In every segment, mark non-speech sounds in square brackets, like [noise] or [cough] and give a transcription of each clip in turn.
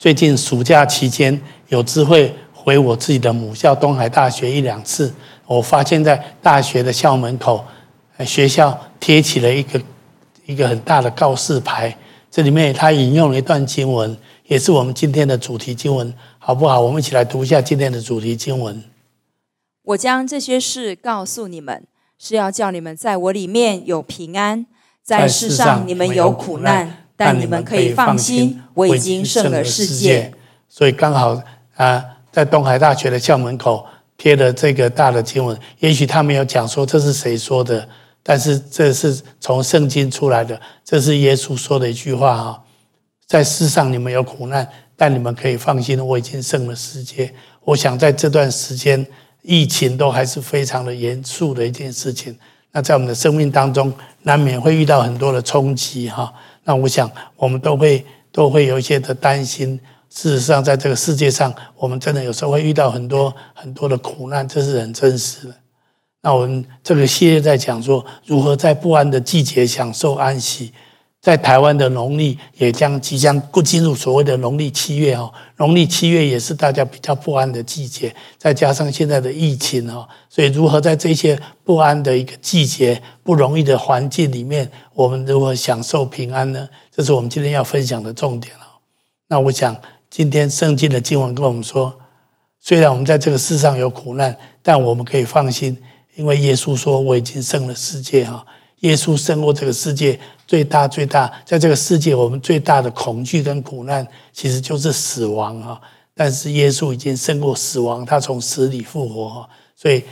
最近暑假期间有机会回我自己的母校东海大学一两次，我发现在大学的校门口，学校贴起了一个一个很大的告示牌，这里面他引用了一段经文，也是我们今天的主题经文，好不好？我们一起来读一下今天的主题经文。我将这些事告诉你们，是要叫你们在我里面有平安。在世上你们有苦难，但你们可以放心，我已经胜了世界。所以刚好啊，在东海大学的校门口贴了这个大的经文。也许他没有讲说这是谁说的，但是这是从圣经出来的，这是耶稣说的一句话哈。在世上你们有苦难，但你们可以放心，我已经胜了世界。我想在这段时间，疫情都还是非常的严肃的一件事情。那在我们的生命当中，难免会遇到很多的冲击哈。那我想，我们都会都会有一些的担心。事实上，在这个世界上，我们真的有时候会遇到很多很多的苦难，这是很真实的。那我们这个系列在讲说，如何在不安的季节享受安息。在台湾的农历也将即将不进入所谓的农历七月哦，农历七月也是大家比较不安的季节，再加上现在的疫情哦，所以如何在这些不安的一个季节、不容易的环境里面，我们如何享受平安呢？这是我们今天要分享的重点哦。那我想今天圣经的经文跟我们说，虽然我们在这个世上有苦难，但我们可以放心，因为耶稣说我已经胜了世界哈。耶稣胜过这个世界，最大最大，在这个世界，我们最大的恐惧跟苦难，其实就是死亡啊。但是耶稣已经胜过死亡，他从死里复活，所以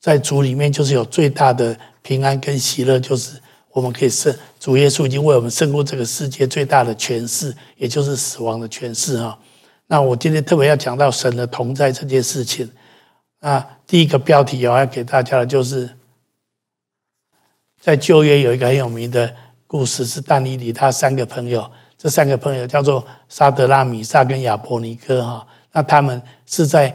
在主里面就是有最大的平安跟喜乐，就是我们可以胜。主耶稣已经为我们胜过这个世界最大的权势，也就是死亡的权势啊。那我今天特别要讲到神的同在这件事情。那第一个标题我要给大家的就是。在旧约有一个很有名的故事，是但以理他三个朋友，这三个朋友叫做沙得拉、米煞跟亚伯尼歌哈。那他们是在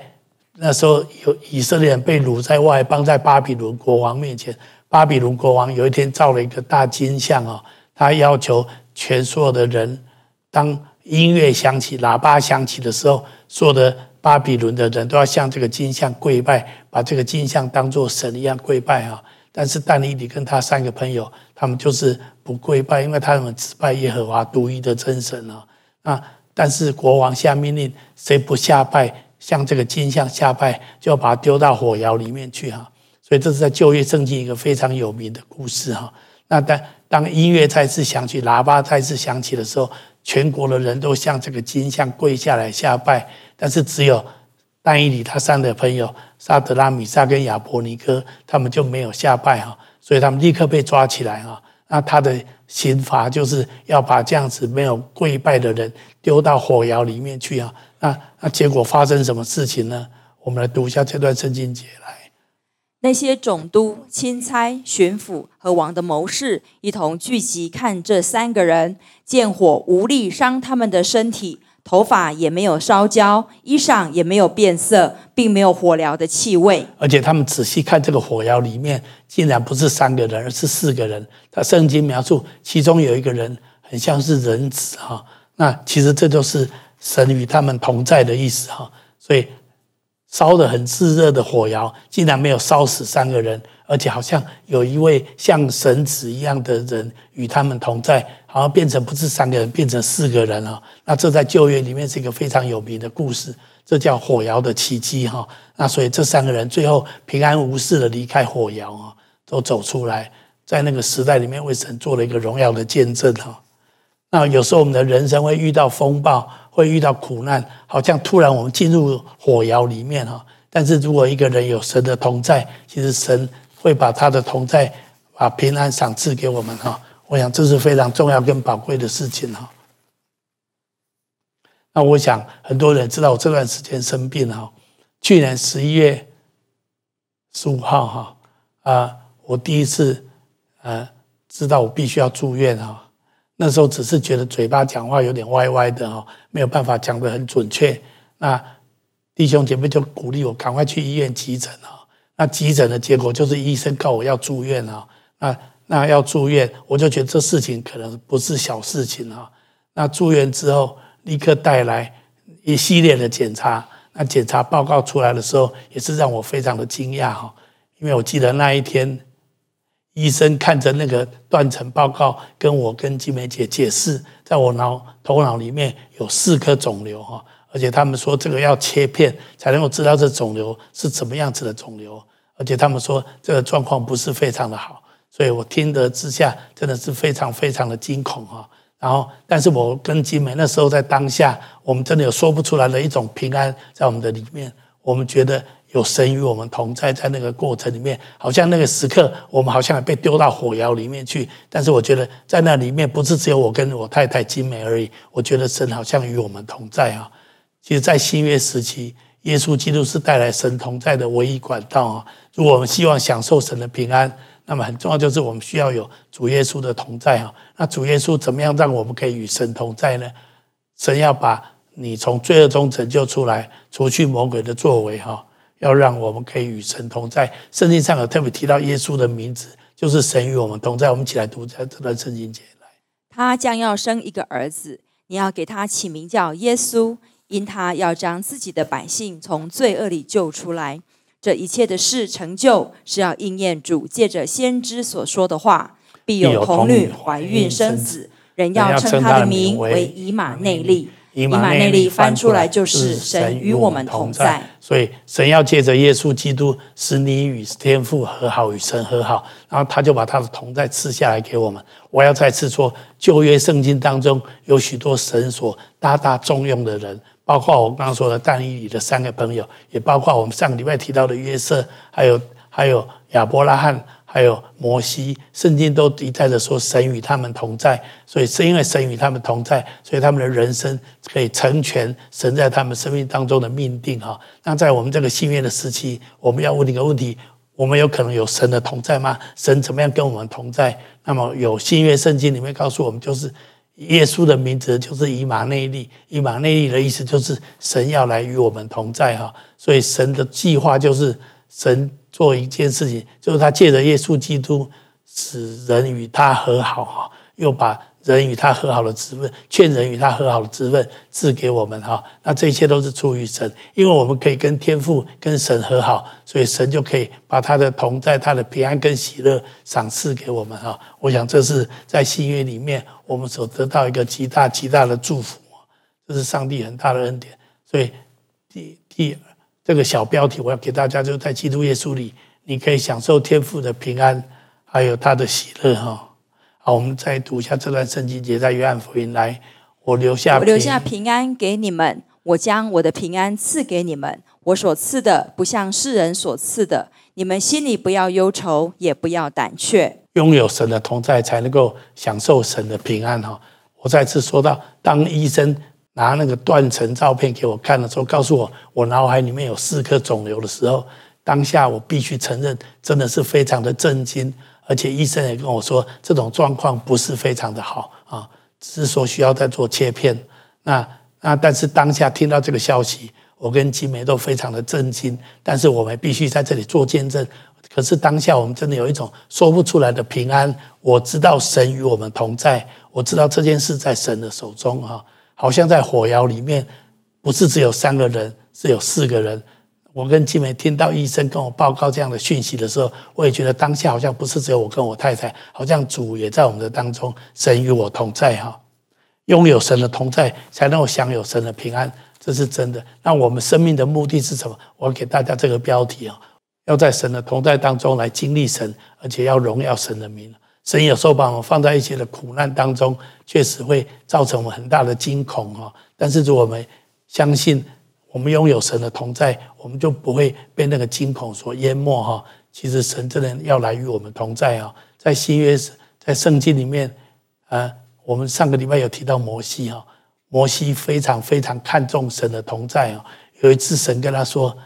那时候有以色列人被掳在外邦，在巴比伦国王面前。巴比伦国王有一天造了一个大金像啊，他要求全所有的人，当音乐响起、喇叭响起的时候，所有的巴比伦的人都要向这个金像跪拜，把这个金像当作神一样跪拜啊。但是但以理跟他三个朋友，他们就是不跪拜，因为他们只拜耶和华独一的真神啊。啊，但是国王下命令，谁不下拜，向这个金像下拜，就要把它丢到火窑里面去哈。所以这是在旧约圣经一个非常有名的故事哈。那当当音乐再次响起，喇叭再次响起的时候，全国的人都向这个金像跪下来下拜，但是只有。但以理他三个朋友沙德拉、米萨跟亚伯尼歌，他们就没有下拜哈，所以他们立刻被抓起来哈。那他的刑罚就是要把这样子没有跪拜的人丢到火窑里面去啊。那那结果发生什么事情呢？我们来读一下这段圣经节来。那些总督、钦差、巡抚和王的谋士一同聚集看这三个人，见火无力伤他们的身体。头发也没有烧焦，衣裳也没有变色，并没有火燎的气味。而且他们仔细看这个火窑里面，竟然不是三个人，而是四个人。他圣经描述，其中有一个人很像是人子哈。那其实这就是神与他们同在的意思哈。所以烧得很炙热的火窑，竟然没有烧死三个人。而且好像有一位像神子一样的人与他们同在，然后变成不是三个人，变成四个人了。那这在旧约里面是一个非常有名的故事，这叫火窑的奇迹哈。那所以这三个人最后平安无事的离开火窑啊，都走出来，在那个时代里面为神做了一个荣耀的见证哈。那有时候我们的人生会遇到风暴，会遇到苦难，好像突然我们进入火窑里面哈。但是如果一个人有神的同在，其实神。会把他的同在，把平安赏赐给我们哈。我想这是非常重要跟宝贵的事情哈。那我想很多人知道我这段时间生病哈。去年十一月十五号哈啊，我第一次呃知道我必须要住院哈。那时候只是觉得嘴巴讲话有点歪歪的哈，没有办法讲得很准确。那弟兄姐妹就鼓励我赶快去医院急诊哈。那急诊的结果就是医生告我要住院啊，那那要住院，我就觉得这事情可能不是小事情啊。那住院之后，立刻带来一系列的检查。那检查报告出来的时候，也是让我非常的惊讶哈，因为我记得那一天，医生看着那个断层报告，跟我跟金梅姐解释，在我脑头脑里面有四颗肿瘤哈，而且他们说这个要切片才能够知道这肿瘤是怎么样子的肿瘤，而且他们说这个状况不是非常的好，所以我听得之下真的是非常非常的惊恐哈。然后，但是我跟金梅那时候在当下，我们真的有说不出来的一种平安在我们的里面。我们觉得有神与我们同在，在那个过程里面，好像那个时刻，我们好像被丢到火窑里面去。但是我觉得在那里面，不是只有我跟我太太金梅而已。我觉得神好像与我们同在啊。其实，在新约时期，耶稣基督是带来神同在的唯一管道啊。如果我们希望享受神的平安，那么很重要就是我们需要有主耶稣的同在哈。那主耶稣怎么样让我们可以与神同在呢？神要把你从罪恶中拯救出来，除去魔鬼的作为哈，要让我们可以与神同在。圣经上有特别提到耶稣的名字，就是神与我们同在。我们一起来读这段圣经节来。他将要生一个儿子，你要给他起名叫耶稣，因他要将自己的百姓从罪恶里救出来。这一切的事成就，是要应验主借着先知所说的话：必有童女怀孕生子，人要称他的名为以马内利。以马内利翻出来就是神与我们同在。所以神要借着耶稣基督使你与天父和好，与神和好，然后他就把他的同在赐下来给我们。我要再次说，旧约圣经当中有许多神所大大重用的人。包括我刚刚说的但以理的三个朋友，也包括我们上个礼拜提到的约瑟，还有还有亚伯拉罕，还有摩西，圣经都一再的说神与他们同在，所以是因为神与他们同在，所以他们的人生可以成全神在他们生命当中的命定哈。那在我们这个信约的时期，我们要问一个问题：我们有可能有神的同在吗？神怎么样跟我们同在？那么有新约圣经里面告诉我们，就是。耶稣的名字就是以马内利，以马内利的意思就是神要来与我们同在哈，所以神的计划就是神做一件事情，就是他借着耶稣基督使人与他和好哈，又把。人与他和好的职分，劝人与他和好的职分赐给我们哈，那这一切都是出于神，因为我们可以跟天父、跟神和好，所以神就可以把他的同在、他的平安跟喜乐赏赐给我们哈。我想这是在新约里面我们所得到一个极大极大的祝福，这是上帝很大的恩典。所以第第这个小标题我要给大家，就在基督耶稣里，你可以享受天父的平安，还有他的喜乐哈。好，我们再读一下这段圣经节，在约翰福音来，我留下我留下平安给你们，我将我的平安赐给你们，我所赐的不像世人所赐的，你们心里不要忧愁，也不要胆怯。拥有神的同在，才能够享受神的平安哈。我再次说到，当医生拿那个断层照片给我看的时候，告诉我我脑海里面有四颗肿瘤的时候，当下我必须承认，真的是非常的震惊。而且医生也跟我说，这种状况不是非常的好啊，只是说需要再做切片。那那但是当下听到这个消息，我跟金梅都非常的震惊。但是我们必须在这里做见证。可是当下我们真的有一种说不出来的平安。我知道神与我们同在，我知道这件事在神的手中啊，好像在火窑里面，不是只有三个人，是有四个人。我跟金梅听到医生跟我报告这样的讯息的时候，我也觉得当下好像不是只有我跟我太太，好像主也在我们的当中，神与我同在哈。拥有神的同在，才能够享有神的平安，这是真的。那我们生命的目的是什么？我给大家这个标题啊，要在神的同在当中来经历神，而且要荣耀神的名。神有时候把我们放在一些的苦难当中，确实会造成我们很大的惊恐哈。但是如果我们相信。我们拥有神的同在，我们就不会被那个惊恐所淹没哈。其实神真的要来与我们同在啊，在新约在圣经里面啊，我们上个礼拜有提到摩西哈，摩西非常非常看重神的同在啊。有一次神跟他说：“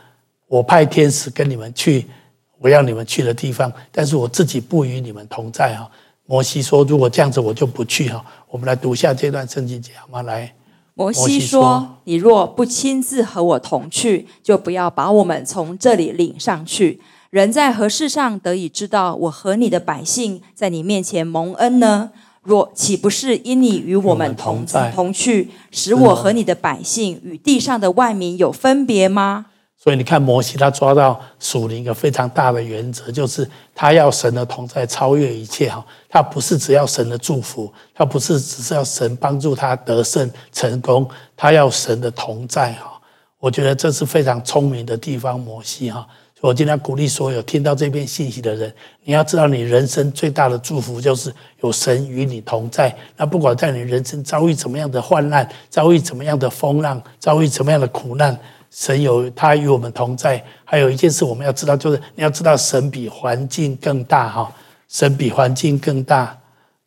我派天使跟你们去，我要你们去的地方，但是我自己不与你们同在哈。”摩西说：“如果这样子，我就不去哈。”我们来读一下这段圣经节好吗？来。摩西说：“你若不亲自和我同去，就不要把我们从这里领上去。人在何事上得以知道我和你的百姓在你面前蒙恩呢？若岂不是因你与我们同在同去，使我和你的百姓与地上的万民有分别吗？所以你看，摩西他抓到属灵一个非常大的原则，就是他要神的同在超越一切哈。他不是只要神的祝福，他不是只是要神帮助他得胜成功，他要神的同在哈。我觉得这是非常聪明的地方，摩西哈。我今天鼓励所有听到这篇信息的人，你要知道，你人生最大的祝福就是有神与你同在。那不管在你人生遭遇怎么样的患难，遭遇怎么样的风浪，遭遇怎么样的苦难。神有他与我们同在，还有一件事我们要知道，就是你要知道神比环境更大哈，神比环境更大，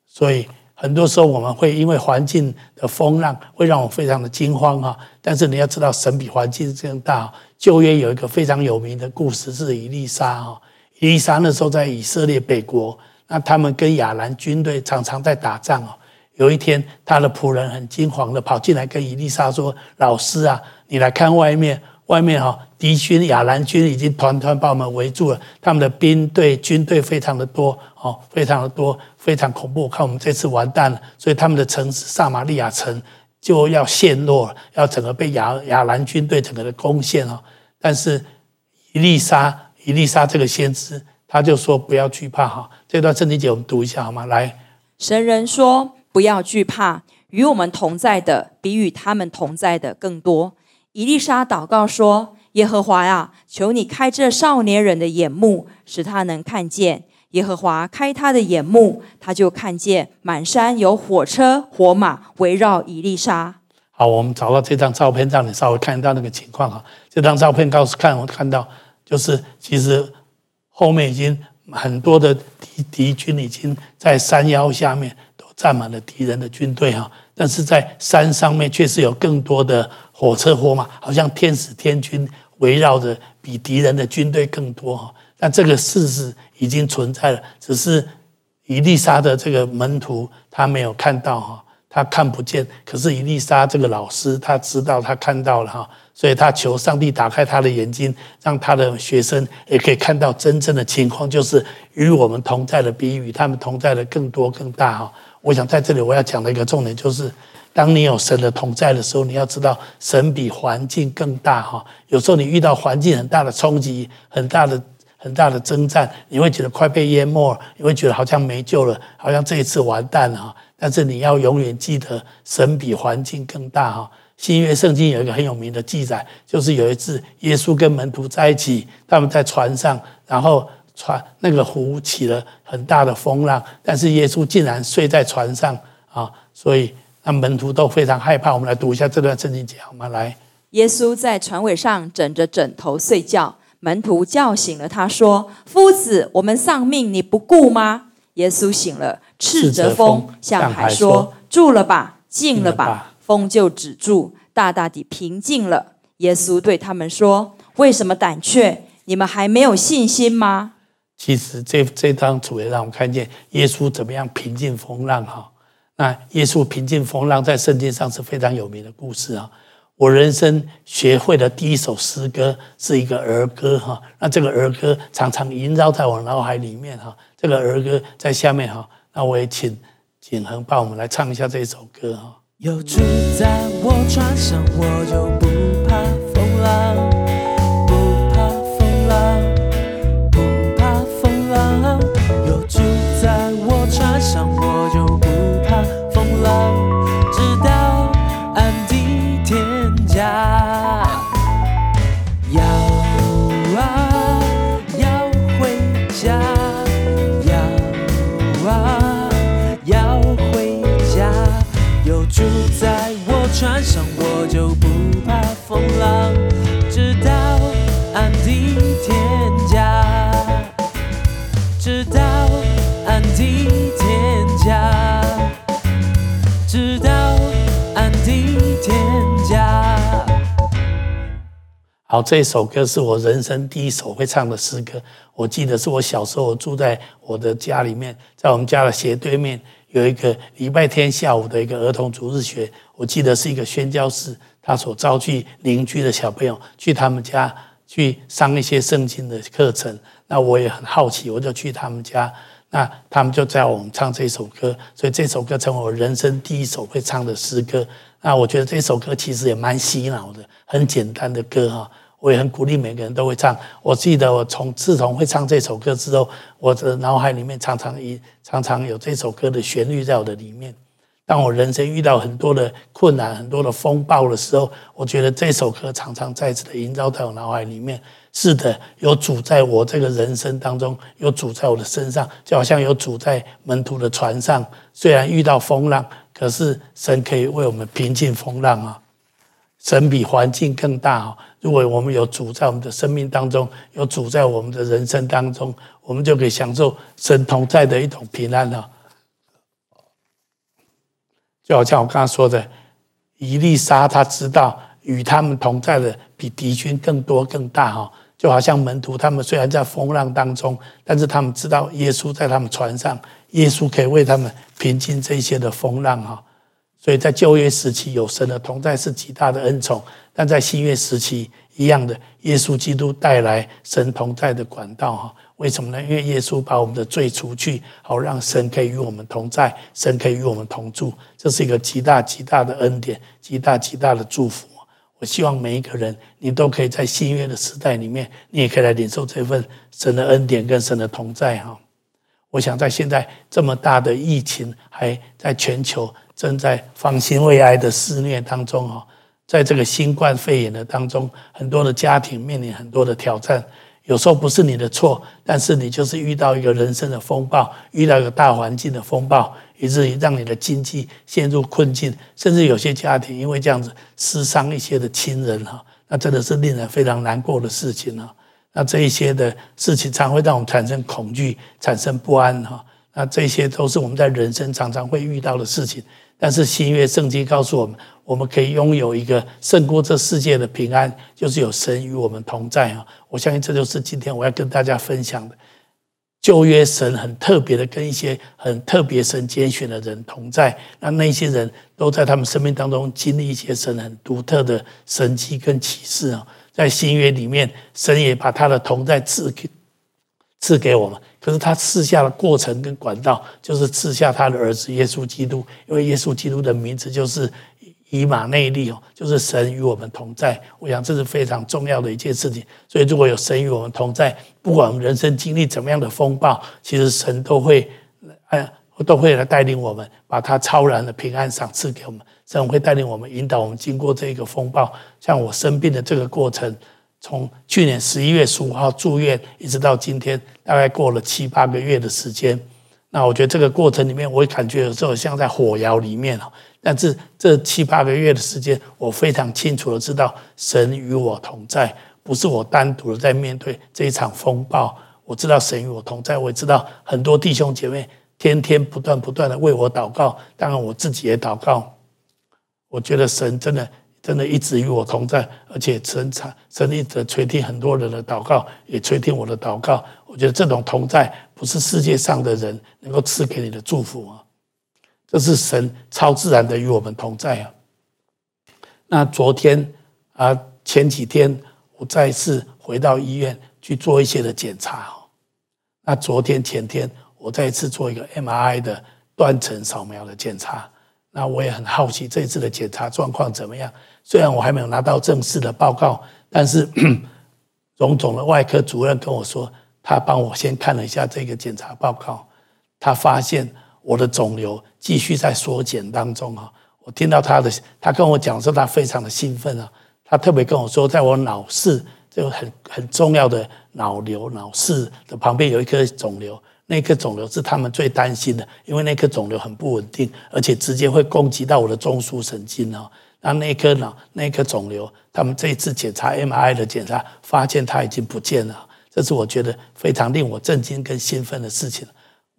所以很多时候我们会因为环境的风浪会让我非常的惊慌哈，但是你要知道神比环境更大。旧约有一个非常有名的故事是伊丽莎哈，伊丽莎那时候在以色列北国，那他们跟亚兰军队常常在打仗哦。有一天，他的仆人很惊慌的跑进来跟伊丽莎说：“老师啊。”你来看外面，外面哈，敌军亚兰军已经团团把我们围住了，他们的兵队军队非常的多，哦，非常的多，非常恐怖。看我们这次完蛋了，所以他们的城市撒玛利亚城就要陷落了，要整个被亚亚兰军队整个的攻陷哦。但是以利沙，以利沙这个先知，他就说不要惧怕哈。这段圣经节我们读一下好吗？来，神人说不要惧怕，与我们同在的比与他们同在的更多。以利沙祷告说：“耶和华呀，求你开这少年人的眼目，使他能看见。”耶和华开他的眼目，他就看见满山有火车火马围绕以利沙。好，我们找到这张照片，让你稍微看到那个情况哈。这张照片告诉看，我看到就是其实后面已经很多的敌敌军已经在山腰下面都站满了敌人的军队哈，但是在山上面却是有更多的。火车火马好像天使天军围绕着，比敌人的军队更多哈。但这个事实已经存在了，只是伊丽莎的这个门徒他没有看到哈，他看不见。可是伊丽莎这个老师他知道，他看到了哈，所以他求上帝打开他的眼睛，让他的学生也可以看到真正的情况，就是与我们同在的比与他们同在的更多更大哈。我想在这里我要讲的一个重点就是。当你有神的同在的时候，你要知道神比环境更大哈。有时候你遇到环境很大的冲击、很大的很大的征战，你会觉得快被淹没，你会觉得好像没救了，好像这一次完蛋了哈。但是你要永远记得，神比环境更大哈。新约圣经有一个很有名的记载，就是有一次耶稣跟门徒在一起，他们在船上，然后船那个湖起了很大的风浪，但是耶稣竟然睡在船上啊，所以。那门徒都非常害怕。我们来读一下这段圣经节，好吗？来，耶稣在船尾上枕着枕头睡觉，门徒叫醒了他，说：“夫子，我们丧命，你不顾吗？”耶稣醒了，斥责风，向海说：“住了吧，静了吧。”风就止住，大大地平静了。耶稣对他们说：“为什么胆怯？你们还没有信心吗？”其实这这张图也让我们看见耶稣怎么样平静风浪哈。那耶稣平静风浪，在圣经上是非常有名的故事啊。我人生学会的第一首诗歌是一个儿歌哈。那这个儿歌常常萦绕在我脑海里面哈。这个儿歌在下面哈。那我也请景恒帮我们来唱一下这首歌哈。有主在我船上，我就不怕风安地天家，直到安地天家好，这首歌是我人生第一首会唱的诗歌。我记得是我小时候住在我的家里面，在我们家的斜对面有一个礼拜天下午的一个儿童主日学。我记得是一个宣教士，他所招去邻居的小朋友去他们家去上一些圣经的课程。那我也很好奇，我就去他们家。那他们就叫我们唱这首歌，所以这首歌成为我人生第一首会唱的诗歌。那我觉得这首歌其实也蛮洗脑的，很简单的歌哈，我也很鼓励每个人都会唱。我记得我从自从会唱这首歌之后，我的脑海里面常常一常常有这首歌的旋律在我的里面。当我人生遇到很多的困难、很多的风暴的时候，我觉得这首歌常常再次的萦绕在我脑海里面。是的，有主在我这个人生当中，有主在我的身上，就好像有主在门徒的船上。虽然遇到风浪，可是神可以为我们平静风浪啊！神比环境更大啊！如果我们有主在我们的生命当中，有主在我们的人生当中，我们就可以享受神同在的一种平安了。就好像我刚刚说的，伊丽莎他知道与他们同在的比敌军更多更大哈。就好像门徒，他们虽然在风浪当中，但是他们知道耶稣在他们船上，耶稣可以为他们平静这些的风浪哈。所以在旧约时期有神的同在是极大的恩宠，但在新约时期一样的，耶稣基督带来神同在的管道哈。为什么呢？因为耶稣把我们的罪除去，好让神可以与我们同在，神可以与我们同住，这是一个极大极大的恩典，极大极大的祝福。我希望每一个人，你都可以在新约的时代里面，你也可以来领受这份神的恩典跟神的同在哈。我想在现在这么大的疫情，还在全球正在方心未艾的肆虐当中哈，在这个新冠肺炎的当中，很多的家庭面临很多的挑战。有时候不是你的错，但是你就是遇到一个人生的风暴，遇到一个大环境的风暴，以至于让你的经济陷入困境，甚至有些家庭因为这样子失伤一些的亲人哈，那真的是令人非常难过的事情啊。那这一些的事情常会让我们产生恐惧，产生不安哈。那这些都是我们在人生常常会遇到的事情。但是新约圣经告诉我们，我们可以拥有一个胜过这世界的平安，就是有神与我们同在啊！我相信这就是今天我要跟大家分享的。旧约神很特别的跟一些很特别神拣选的人同在，那那些人都在他们生命当中经历一些神很独特的神迹跟启示啊！在新约里面，神也把他的同在赐给赐给我们。可是他赐下的过程跟管道，就是赐下他的儿子耶稣基督，因为耶稣基督的名字就是以马内利哦，就是神与我们同在。我想这是非常重要的一件事情。所以如果有神与我们同在，不管我们人生经历怎么样的风暴，其实神都会哎都会来带领我们，把他超然的平安赏赐给我们。神会带领我们，引导我们经过这个风暴。像我生病的这个过程。从去年十一月十五号住院，一直到今天，大概过了七八个月的时间。那我觉得这个过程里面，我也感觉有时候像在火窑里面。但是这七八个月的时间，我非常清楚的知道，神与我同在，不是我单独的在面对这一场风暴。我知道神与我同在，我也知道很多弟兄姐妹天天不断不断的为我祷告，当然我自己也祷告。我觉得神真的。真的一直与我同在，而且神神一直垂听很多人的祷告，也垂听我的祷告。我觉得这种同在不是世界上的人能够赐给你的祝福啊，这是神超自然的与我们同在啊。那昨天啊，前几天我再次回到医院去做一些的检查哦。那昨天前天我再一次做一个 MRI 的断层扫描的检查。那我也很好奇这次的检查状况怎么样？虽然我还没有拿到正式的报告，但是荣 [clears throat] 总的外科主任跟我说，他帮我先看了一下这个检查报告，他发现我的肿瘤继续在缩减当中啊。我听到他的，他跟我讲说他非常的兴奋啊，他特别跟我说，在我脑室就很很重要的脑瘤脑室的旁边有一颗肿瘤。那颗肿瘤是他们最担心的，因为那颗肿瘤很不稳定，而且直接会攻击到我的中枢神经哦。那那颗脑那颗肿瘤，他们这一次检查 M I 的检查，发现它已经不见了。这是我觉得非常令我震惊跟兴奋的事情。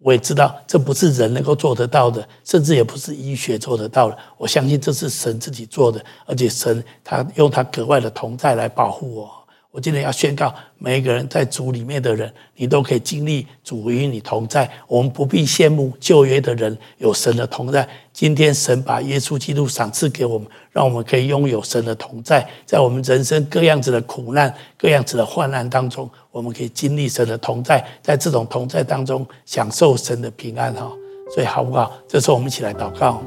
我也知道这不是人能够做得到的，甚至也不是医学做得到的。我相信这是神自己做的，而且神他用他格外的同在来保护我。我今天要宣告，每一个人在主里面的人，你都可以经历主与你同在。我们不必羡慕旧约的人有神的同在。今天神把耶稣基督赏赐给我们，让我们可以拥有神的同在，在我们人生各样子的苦难、各样子的患难当中，我们可以经历神的同在，在这种同在当中享受神的平安哈。所以好不好？这时候我们一起来祷告，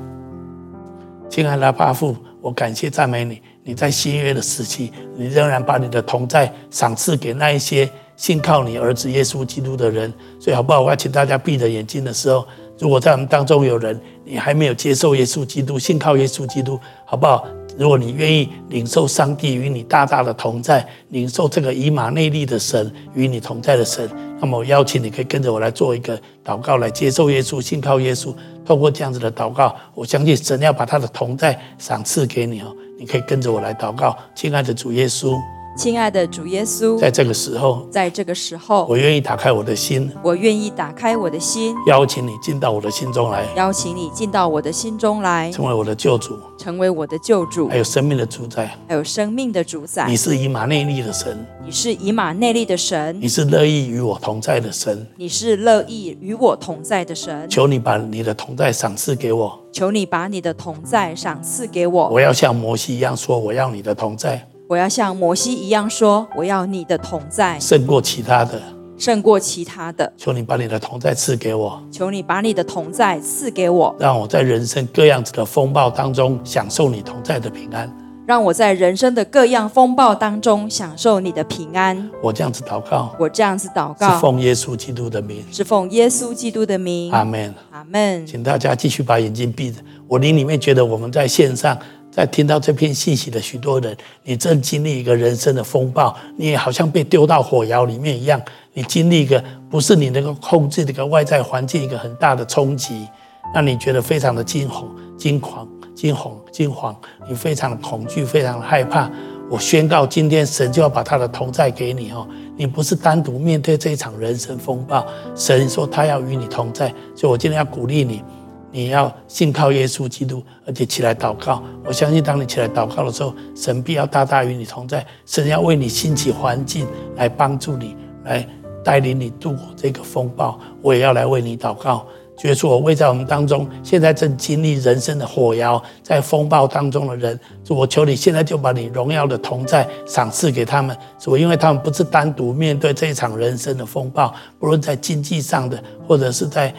亲爱的阿爸父，我感谢赞美你。你在新约的时期，你仍然把你的同在赏赐给那一些信靠你儿子耶稣基督的人。所以好不好？我要请大家闭着眼睛的时候，如果在我们当中有人，你还没有接受耶稣基督，信靠耶稣基督，好不好？如果你愿意领受上帝与你大大的同在，领受这个以马内利的神与你同在的神，那么我邀请你可以跟着我来做一个祷告，来接受耶稣，信靠耶稣。透过这样子的祷告，我相信神要把他的同在赏赐给你哦。你可以跟着我来祷告，亲爱的主耶稣，亲爱的主耶稣，在这个时候，在这个时候，我愿意打开我的心，我愿意打开我的心，邀请你进到我的心中来，邀请你进到我的心中来，成为我的救主，成为我的救主，还有生命的主宰，还有生命的主宰。你是以马内利的神，你是以马内利的神，你是乐意与我同在的神，你是乐意与我同在的神。求你把你的同在赏赐给我。求你把你的同在赏赐给我。我要像摩西一样说，我要你的同在。我要像摩西一样说，我要你的同在，胜过其他的，胜过其他的。求你把你的同在赐给我。求你把你的同在赐给我，让我在人生各样子的风暴当中享受你同在的平安。让我在人生的各样风暴当中享受你的平安。我这样子祷告，我这样子祷告，是奉耶稣基督的名，是奉耶稣基督的名。阿门，阿门。请大家继续把眼睛闭着。我灵里面觉得我们在线上，在听到这篇信息的许多人，你正经历一个人生的风暴，你也好像被丢到火窑里面一样。你经历一个不是你能够控制的一个外在环境，一个很大的冲击，让你觉得非常的惊恐、惊慌。惊恐、惊慌，你非常的恐惧，非常的害怕。我宣告，今天神就要把他的同在给你哦。你不是单独面对这一场人生风暴，神说他要与你同在。所以我今天要鼓励你，你要信靠耶稣基督，而且起来祷告。我相信，当你起来祷告的时候，神必要大大与你同在。神要为你兴起环境来帮助你，来带领你度过这个风暴。我也要来为你祷告。主耶稣，我为在我们当中，现在正经历人生的火窑，在风暴当中的人，主，我求你现在就把你荣耀的同在赏赐给他们。主，因为他们不是单独面对这一场人生的风暴，不论在经济上的，或者是在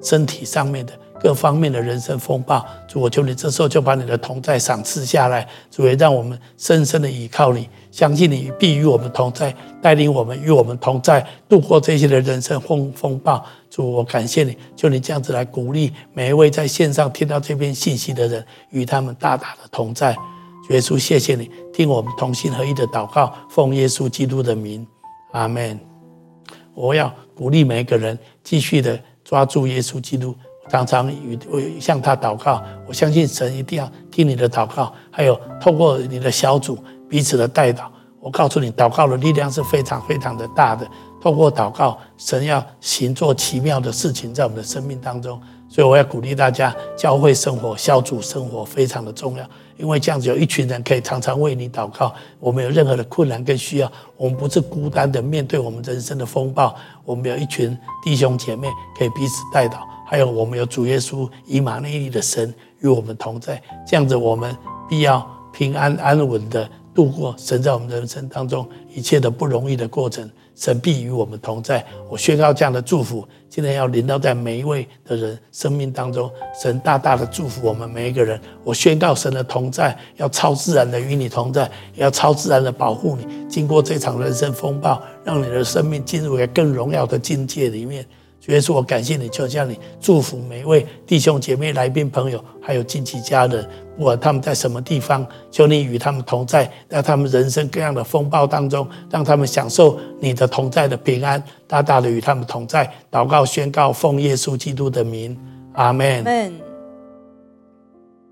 身体上面的。各方面的人生风暴，主，我求你这时候就把你的同在赏赐下来，主也让我们深深的依靠你，相信你必与我们同在，带领我们与我们同在，度过这些的人生风风暴。主，我感谢你，求你这样子来鼓励每一位在线上听到这篇信息的人，与他们大大的同在。主耶稣，谢谢你听我们同心合一的祷告，奉耶稣基督的名，阿门。我要鼓励每一个人继续的抓住耶稣基督。常常与向他祷告，我相信神一定要听你的祷告。还有透过你的小组彼此的代祷，我告诉你，祷告的力量是非常非常的大的。透过祷告，神要行做奇妙的事情在我们的生命当中。所以我要鼓励大家，教会生活、小组生活非常的重要，因为这样子有一群人可以常常为你祷告。我们有任何的困难跟需要，我们不是孤单的面对我们人生的风暴，我们有一群弟兄姐妹可以彼此代祷。还有，我们有主耶稣以马内利的神与我们同在，这样子我们必要平安安稳的度过神在我们人生当中一切的不容易的过程。神必与我们同在。我宣告这样的祝福，今天要临到在每一位的人生命当中，神大大的祝福我们每一个人。我宣告神的同在，要超自然的与你同在，也要超自然的保护你，经过这场人生风暴，让你的生命进入一个更荣耀的境界里面。主耶稣，我感谢你，求叫你祝福每一位弟兄姐妹、来宾朋友，还有亲戚家人，不管他们在什么地方，求你与他们同在，让他们人生各样的风暴当中，让他们享受你的同在的平安，大大的与他们同在。祷告宣告，奉耶稣基督的名，阿门。